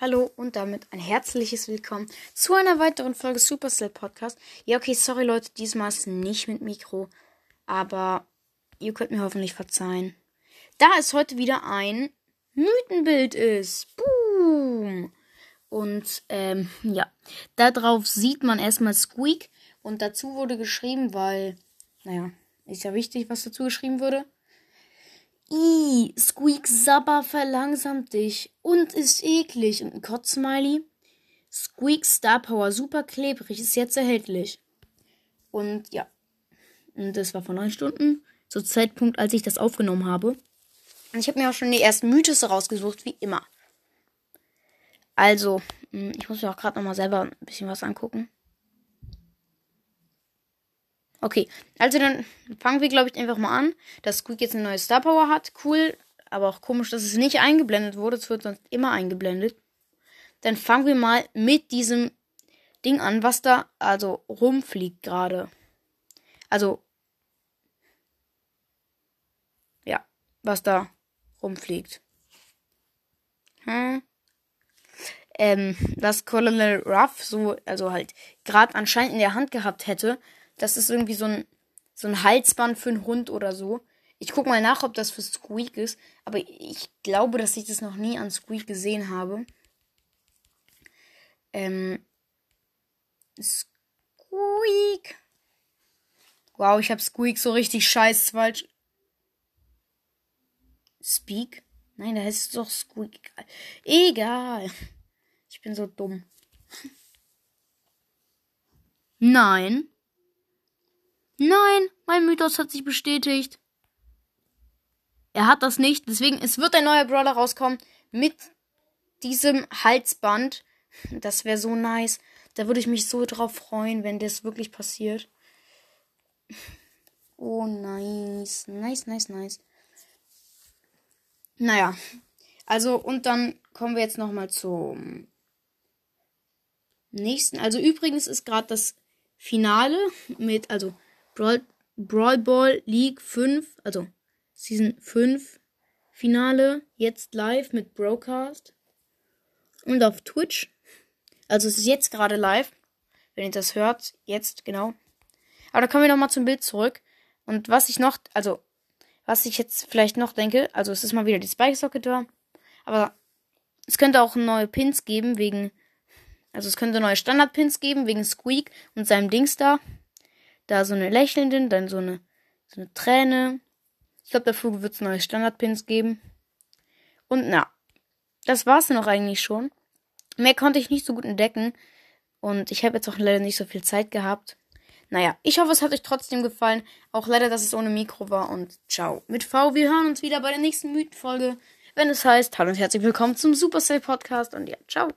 Hallo und damit ein herzliches Willkommen zu einer weiteren Folge Supercell Podcast. Ja, okay, sorry Leute, diesmal ist nicht mit Mikro, aber ihr könnt mir hoffentlich verzeihen. Da es heute wieder ein Mythenbild ist. Boom! Und ähm, ja, darauf sieht man erstmal Squeak und dazu wurde geschrieben, weil, naja, ist ja wichtig, was dazu geschrieben wurde. I, Squeak Sabber verlangsamt dich und ist eklig. Und ein Kotzsmiley. Squeak Star Power super klebrig ist jetzt erhältlich. Und ja. Und das war vor neun Stunden. Zum Zeitpunkt, als ich das aufgenommen habe. Und ich habe mir auch schon die ersten Mythos rausgesucht, wie immer. Also, hm, ich muss mir auch gerade nochmal selber ein bisschen was angucken. Okay, also dann fangen wir, glaube ich, einfach mal an, dass Squeak jetzt eine neue Star Power hat. Cool, aber auch komisch, dass es nicht eingeblendet wurde. Es wird sonst immer eingeblendet. Dann fangen wir mal mit diesem Ding an, was da also rumfliegt gerade. Also, ja, was da rumfliegt. Hm. Ähm, was Colonel Ruff so, also halt gerade anscheinend in der Hand gehabt hätte, das ist irgendwie so ein, so ein Halsband für einen Hund oder so. Ich guck mal nach, ob das für Squeak ist. Aber ich glaube, dass ich das noch nie an Squeak gesehen habe. Ähm. Squeak. Wow, ich habe Squeak so richtig scheiß falsch. Speak? Nein, da heißt es doch Squeak. Egal. Ich bin so dumm. Nein. Nein, mein Mythos hat sich bestätigt. Er hat das nicht. Deswegen, es wird ein neuer Brawler rauskommen mit diesem Halsband. Das wäre so nice. Da würde ich mich so drauf freuen, wenn das wirklich passiert. Oh, nice. Nice, nice, nice. Naja. Also, und dann kommen wir jetzt nochmal zum nächsten. Also, übrigens ist gerade das Finale mit, also, Brawl, Brawl Ball League 5, also Season 5 Finale, jetzt live mit Broadcast und auf Twitch. Also es ist jetzt gerade live, wenn ihr das hört, jetzt genau. Aber da kommen wir noch mal zum Bild zurück. Und was ich noch, also was ich jetzt vielleicht noch denke, also es ist mal wieder die Spike Socket da, aber es könnte auch neue Pins geben wegen, also es könnte neue Standard Pins geben wegen Squeak und seinem Dings da da so eine lächelnde, dann so eine, so eine Träne. Ich glaube, dafür wird es neue Standardpins geben. Und na, das war's dann auch eigentlich schon. Mehr konnte ich nicht so gut entdecken. Und ich habe jetzt auch leider nicht so viel Zeit gehabt. Naja, ich hoffe, es hat euch trotzdem gefallen. Auch leider, dass es ohne Mikro war. Und ciao. Mit V, wir hören uns wieder bei der nächsten Mythenfolge. Wenn es heißt, hallo und herzlich willkommen zum Supercell Podcast. Und ja, ciao.